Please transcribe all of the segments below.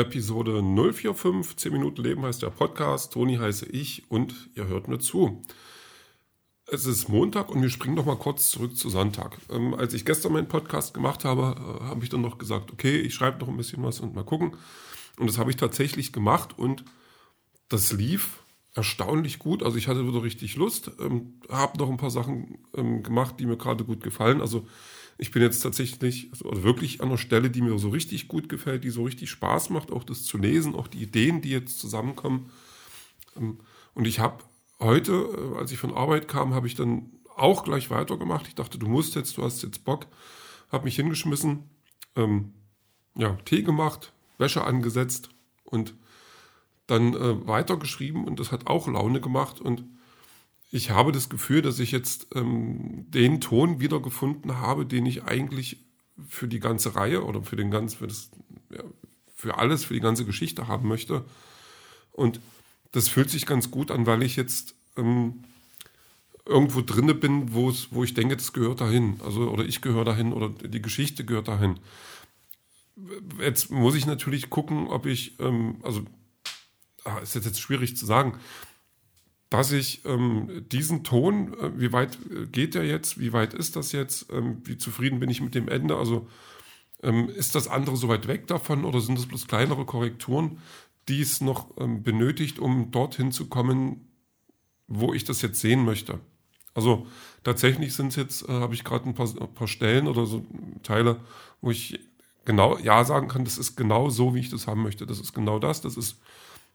Episode 045, 10 Minuten Leben heißt der Podcast. Toni heiße ich und ihr hört mir zu. Es ist Montag und wir springen noch mal kurz zurück zu Sonntag. Ähm, als ich gestern meinen Podcast gemacht habe, äh, habe ich dann noch gesagt, okay, ich schreibe noch ein bisschen was und mal gucken. Und das habe ich tatsächlich gemacht und das lief erstaunlich gut. Also ich hatte wieder richtig Lust, ähm, habe noch ein paar Sachen ähm, gemacht, die mir gerade gut gefallen. Also ich bin jetzt tatsächlich also wirklich an einer Stelle, die mir so richtig gut gefällt, die so richtig Spaß macht, auch das zu lesen, auch die Ideen, die jetzt zusammenkommen. Ähm, und ich habe heute, äh, als ich von Arbeit kam, habe ich dann auch gleich weitergemacht. Ich dachte, du musst jetzt, du hast jetzt Bock. Habe mich hingeschmissen, ähm, ja, Tee gemacht, Wäsche angesetzt und dann äh, weitergeschrieben und das hat auch Laune gemacht und ich habe das Gefühl, dass ich jetzt ähm, den Ton wiedergefunden habe, den ich eigentlich für die ganze Reihe oder für den ganzen, für, das, ja, für alles, für die ganze Geschichte haben möchte. Und das fühlt sich ganz gut an, weil ich jetzt ähm, irgendwo drinne bin, wo es, wo ich denke, das gehört dahin. Also, oder ich gehöre dahin oder die Geschichte gehört dahin. Jetzt muss ich natürlich gucken, ob ich, ähm, also, ah, ist jetzt, jetzt schwierig zu sagen, dass ich ähm, diesen Ton, äh, wie weit äh, geht der jetzt, wie weit ist das jetzt, ähm, wie zufrieden bin ich mit dem Ende, also ähm, ist das andere so weit weg davon oder sind das bloß kleinere Korrekturen? die es noch ähm, benötigt, um dorthin zu kommen, wo ich das jetzt sehen möchte. Also tatsächlich sind es jetzt, äh, habe ich gerade ein ein paar Stellen oder so Teile, wo ich genau ja sagen kann, das ist genau so, wie ich das haben möchte. Das ist genau das. Das ist,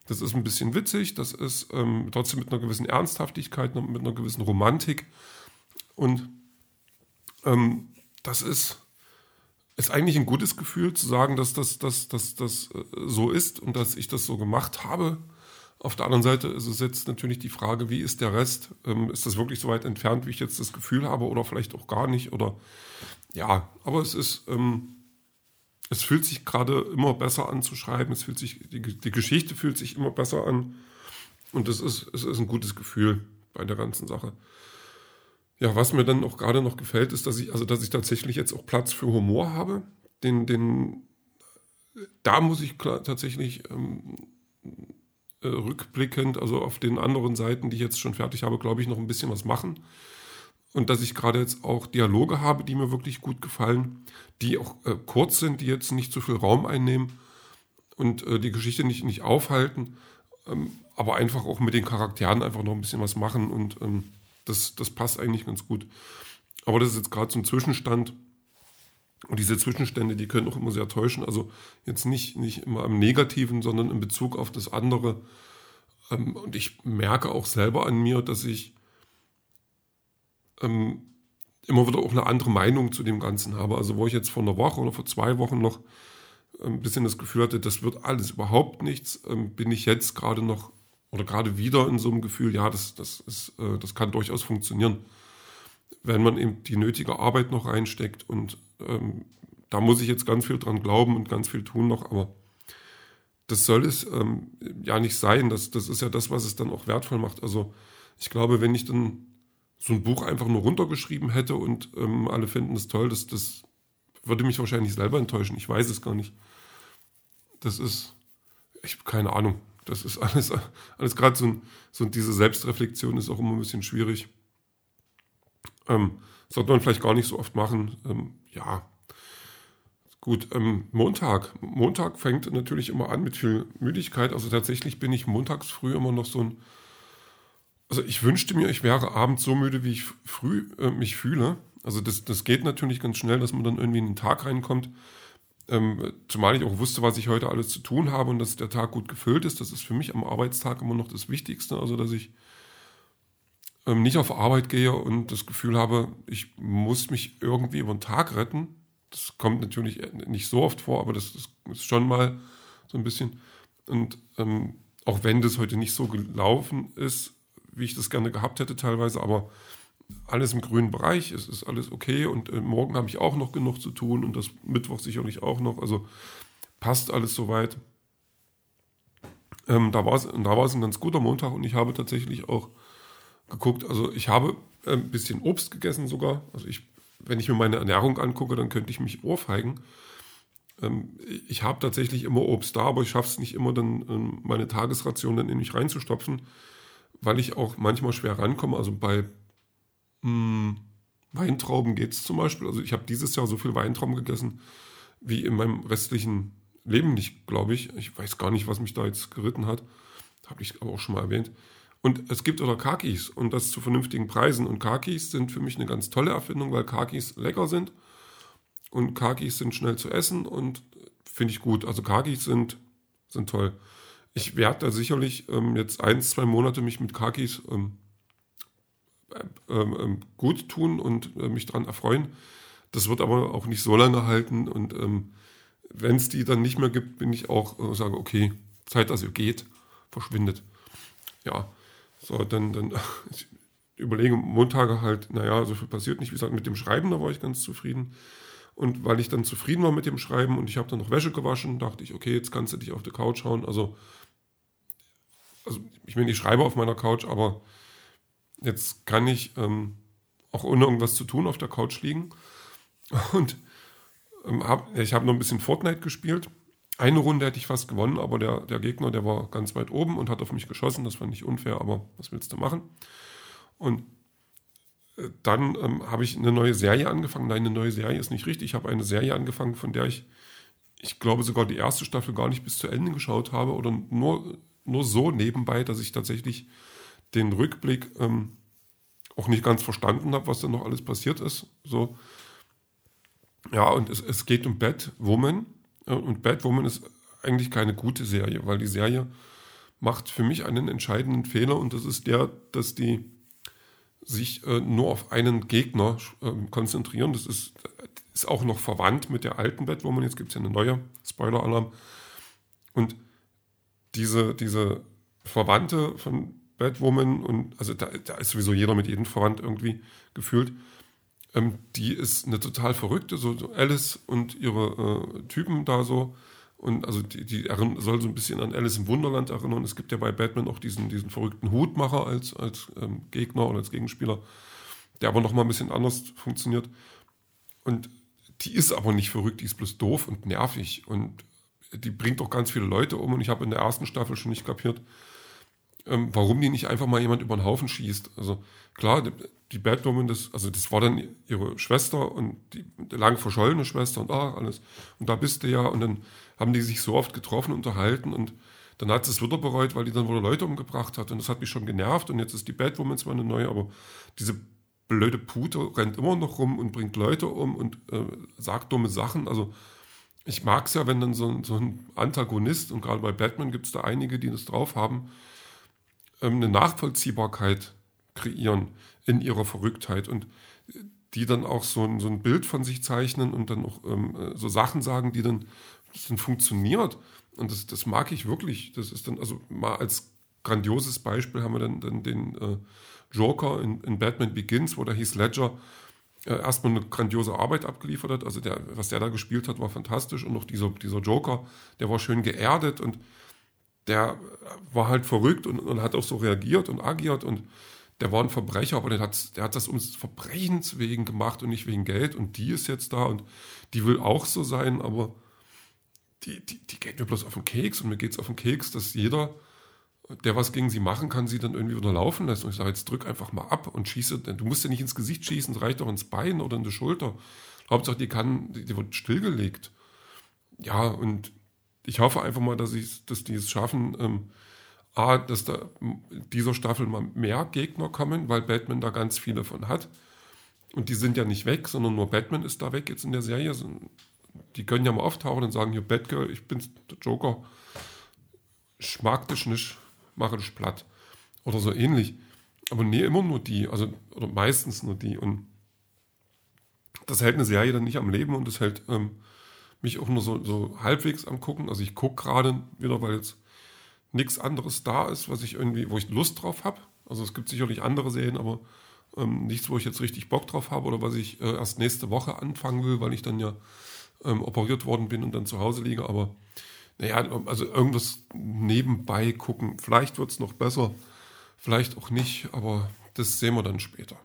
das ist ein bisschen witzig, das ist ähm, trotzdem mit einer gewissen Ernsthaftigkeit, mit einer gewissen Romantik. Und ähm, das ist ist eigentlich ein gutes Gefühl zu sagen, dass das, dass, dass, dass, äh, so ist und dass ich das so gemacht habe. Auf der anderen Seite ist es jetzt natürlich die Frage, wie ist der Rest? Ähm, ist das wirklich so weit entfernt, wie ich jetzt das Gefühl habe oder vielleicht auch gar nicht? Oder ja, aber es ist, ähm, es fühlt sich gerade immer besser an zu schreiben. Es fühlt sich, die, die Geschichte fühlt sich immer besser an. Und es ist, es ist ein gutes Gefühl bei der ganzen Sache. Ja, was mir dann auch gerade noch gefällt, ist, dass ich, also dass ich tatsächlich jetzt auch Platz für Humor habe. Den, den, da muss ich klar, tatsächlich ähm, äh, rückblickend, also auf den anderen Seiten, die ich jetzt schon fertig habe, glaube ich, noch ein bisschen was machen. Und dass ich gerade jetzt auch Dialoge habe, die mir wirklich gut gefallen, die auch äh, kurz sind, die jetzt nicht zu viel Raum einnehmen und äh, die Geschichte nicht, nicht aufhalten, ähm, aber einfach auch mit den Charakteren einfach noch ein bisschen was machen und ähm, das, das passt eigentlich ganz gut. Aber das ist jetzt gerade ein Zwischenstand. Und diese Zwischenstände, die können auch immer sehr täuschen. Also jetzt nicht, nicht immer am Negativen, sondern in Bezug auf das andere. Ähm, und ich merke auch selber an mir, dass ich ähm, immer wieder auch eine andere Meinung zu dem Ganzen habe. Also wo ich jetzt vor einer Woche oder vor zwei Wochen noch ein bisschen das Gefühl hatte, das wird alles überhaupt nichts, ähm, bin ich jetzt gerade noch oder gerade wieder in so einem Gefühl, ja, das, das, ist, äh, das kann durchaus funktionieren, wenn man eben die nötige Arbeit noch reinsteckt. Und ähm, da muss ich jetzt ganz viel dran glauben und ganz viel tun noch, aber das soll es ähm, ja nicht sein. Das, das ist ja das, was es dann auch wertvoll macht. Also ich glaube, wenn ich dann so ein Buch einfach nur runtergeschrieben hätte und ähm, alle finden es toll, das, das würde mich wahrscheinlich selber enttäuschen. Ich weiß es gar nicht. Das ist, ich habe keine Ahnung. Das ist alles, alles gerade so, so diese Selbstreflexion ist auch immer ein bisschen schwierig. Ähm, sollte man vielleicht gar nicht so oft machen. Ähm, ja, gut. Ähm, Montag. Montag fängt natürlich immer an mit viel Müdigkeit. Also tatsächlich bin ich montags früh immer noch so ein. Also ich wünschte mir, ich wäre abends so müde, wie ich früh äh, mich fühle. Also das, das geht natürlich ganz schnell, dass man dann irgendwie in den Tag reinkommt. Ähm, zumal ich auch wusste, was ich heute alles zu tun habe und dass der Tag gut gefüllt ist. Das ist für mich am Arbeitstag immer noch das Wichtigste. Also, dass ich ähm, nicht auf Arbeit gehe und das Gefühl habe, ich muss mich irgendwie über den Tag retten. Das kommt natürlich nicht so oft vor, aber das ist, ist schon mal so ein bisschen. Und ähm, auch wenn das heute nicht so gelaufen ist, wie ich das gerne gehabt hätte teilweise, aber alles im grünen Bereich, es ist alles okay und äh, morgen habe ich auch noch genug zu tun und das Mittwoch sicherlich auch noch. Also passt alles soweit. Ähm, da war es da war's ein ganz guter Montag und ich habe tatsächlich auch geguckt, also ich habe äh, ein bisschen Obst gegessen sogar. Also ich, wenn ich mir meine Ernährung angucke, dann könnte ich mich ohrfeigen. ähm, ich habe tatsächlich immer Obst da, aber ich schaffe es nicht immer, dann ähm, meine Tagesration dann in mich reinzustopfen, weil ich auch manchmal schwer rankomme. Also bei mh, hm, Weintrauben geht es zum Beispiel. Also ich habe dieses Jahr so viel Weintrauben gegessen wie in meinem restlichen Leben nicht, glaube ich. Ich weiß gar nicht, was mich da jetzt geritten hat. Habe ich aber auch schon mal erwähnt. Und es gibt oder Kakis und das zu vernünftigen Preisen. Und Kakis sind für mich eine ganz tolle Erfindung, weil Kakis lecker sind. Und Kakis sind schnell zu essen und finde ich gut. Also Kakis sind, sind toll. Ich werde da sicherlich ähm, jetzt ein, zwei Monate mich mit Kakis ähm, ähm, ähm, gut tun und äh, mich daran erfreuen. Das wird aber auch nicht so lange halten. Und ähm, wenn es die dann nicht mehr gibt, bin ich auch, äh, sage, okay, Zeit, dass ihr geht, verschwindet. Ja, so, dann, dann ich überlege Montage halt, naja, so viel passiert nicht. Wie gesagt, mit dem Schreiben, da war ich ganz zufrieden. Und weil ich dann zufrieden war mit dem Schreiben und ich habe dann noch Wäsche gewaschen, dachte ich, okay, jetzt kannst du dich auf die Couch hauen. Also, also ich meine, ich schreibe auf meiner Couch, aber jetzt kann ich ähm, auch ohne irgendwas zu tun auf der Couch liegen. Und ähm, hab, ich habe noch ein bisschen Fortnite gespielt. Eine Runde hätte ich fast gewonnen, aber der, der Gegner, der war ganz weit oben und hat auf mich geschossen. Das fand ich unfair, aber was willst du machen? Und äh, dann ähm, habe ich eine neue Serie angefangen. Nein, eine neue Serie ist nicht richtig. Ich habe eine Serie angefangen, von der ich, ich glaube, sogar die erste Staffel gar nicht bis zu Ende geschaut habe oder nur, nur so nebenbei, dass ich tatsächlich den Rückblick ähm, auch nicht ganz verstanden habe, was da noch alles passiert ist. So, ja, und es, es geht um Batwoman. Und Batwoman ist eigentlich keine gute Serie, weil die Serie macht für mich einen entscheidenden Fehler und das ist der, dass die sich äh, nur auf einen Gegner äh, konzentrieren. Das ist, ist auch noch verwandt mit der alten Batwoman. Jetzt gibt es ja eine neue, Spoiler-Alarm. Und diese, diese Verwandte von Batwoman und also da, da ist sowieso jeder mit jedem verwandt irgendwie gefühlt. Ähm, die ist eine total verrückte, so, so Alice und ihre äh, Typen da so. Und also die, die soll so ein bisschen an Alice im Wunderland erinnern. Es gibt ja bei Batman auch diesen, diesen verrückten Hutmacher als, als ähm, Gegner oder als Gegenspieler, der aber nochmal ein bisschen anders funktioniert. Und die ist aber nicht verrückt, die ist bloß doof und nervig. Und die bringt auch ganz viele Leute um. Und ich habe in der ersten Staffel schon nicht kapiert, ähm, warum die nicht einfach mal jemand über den Haufen schießt. Also klar, die Batwoman, das, also das war dann ihre Schwester und die lang verschollene Schwester und ach, alles. Und da bist du ja. Und dann haben die sich so oft getroffen, unterhalten und dann hat sie es wieder bereut, weil die dann wieder Leute umgebracht hat. Und das hat mich schon genervt. Und jetzt ist die Batwoman zwar eine neue, aber diese blöde Pute rennt immer noch rum und bringt Leute um und äh, sagt dumme Sachen. Also ich mag es ja, wenn dann so, so ein Antagonist, und gerade bei Batman gibt es da einige, die das drauf haben, ähm, eine Nachvollziehbarkeit kreieren in ihrer Verrücktheit und die dann auch so ein, so ein Bild von sich zeichnen und dann auch ähm, äh, so Sachen sagen, die dann, dann funktioniert. Und das, das mag ich wirklich. Das ist dann, also mal als grandioses Beispiel haben wir dann, dann den äh, Joker in, in, Batman Begins, wo der Heath Ledger äh, erstmal eine grandiose Arbeit abgeliefert hat. Also der, was der da gespielt hat, war fantastisch. Und auch dieser, dieser Joker, der war schön geerdet und der war halt verrückt und, und hat auch so reagiert und agiert und der war ein Verbrecher, aber der hat, der hat das ums Verbrechens wegen gemacht und nicht wegen Geld. Und die ist jetzt da und die will auch so sein, aber die, die, die geht mir bloß auf den Keks und mir geht es auf den Keks, dass jeder, der was gegen sie machen kann, sie dann irgendwie wieder laufen lässt. Und ich sage, jetzt drück einfach mal ab und schieße. Du musst ja nicht ins Gesicht schießen, es reicht doch ins Bein oder in die Schulter. Hauptsache, die kann, die, die wird stillgelegt. Ja, und ich hoffe einfach mal, dass, ich, dass die es schaffen, ähm, A, dass da dieser Staffel mal mehr Gegner kommen, weil Batman da ganz viele von hat. Und die sind ja nicht weg, sondern nur Batman ist da weg jetzt in der Serie. Die können ja mal auftauchen und sagen, hier Batgirl, ich bin der Joker. Ich mag dich nicht, mache dich platt. Oder so ähnlich. Aber nee, immer nur die, also oder meistens nur die. Und das hält eine Serie dann nicht am Leben und das hält ähm, mich auch nur so, so halbwegs am Gucken. Also ich gucke gerade wieder, weil jetzt nichts anderes da ist, was ich irgendwie, wo ich Lust drauf habe. Also es gibt sicherlich andere Serien, aber ähm, nichts, wo ich jetzt richtig Bock drauf habe oder was ich äh, erst nächste Woche anfangen will, weil ich dann ja ähm, operiert worden bin und dann zu Hause liege. Aber naja, also irgendwas nebenbei gucken. Vielleicht wird es noch besser, vielleicht auch nicht, aber das sehen wir dann später.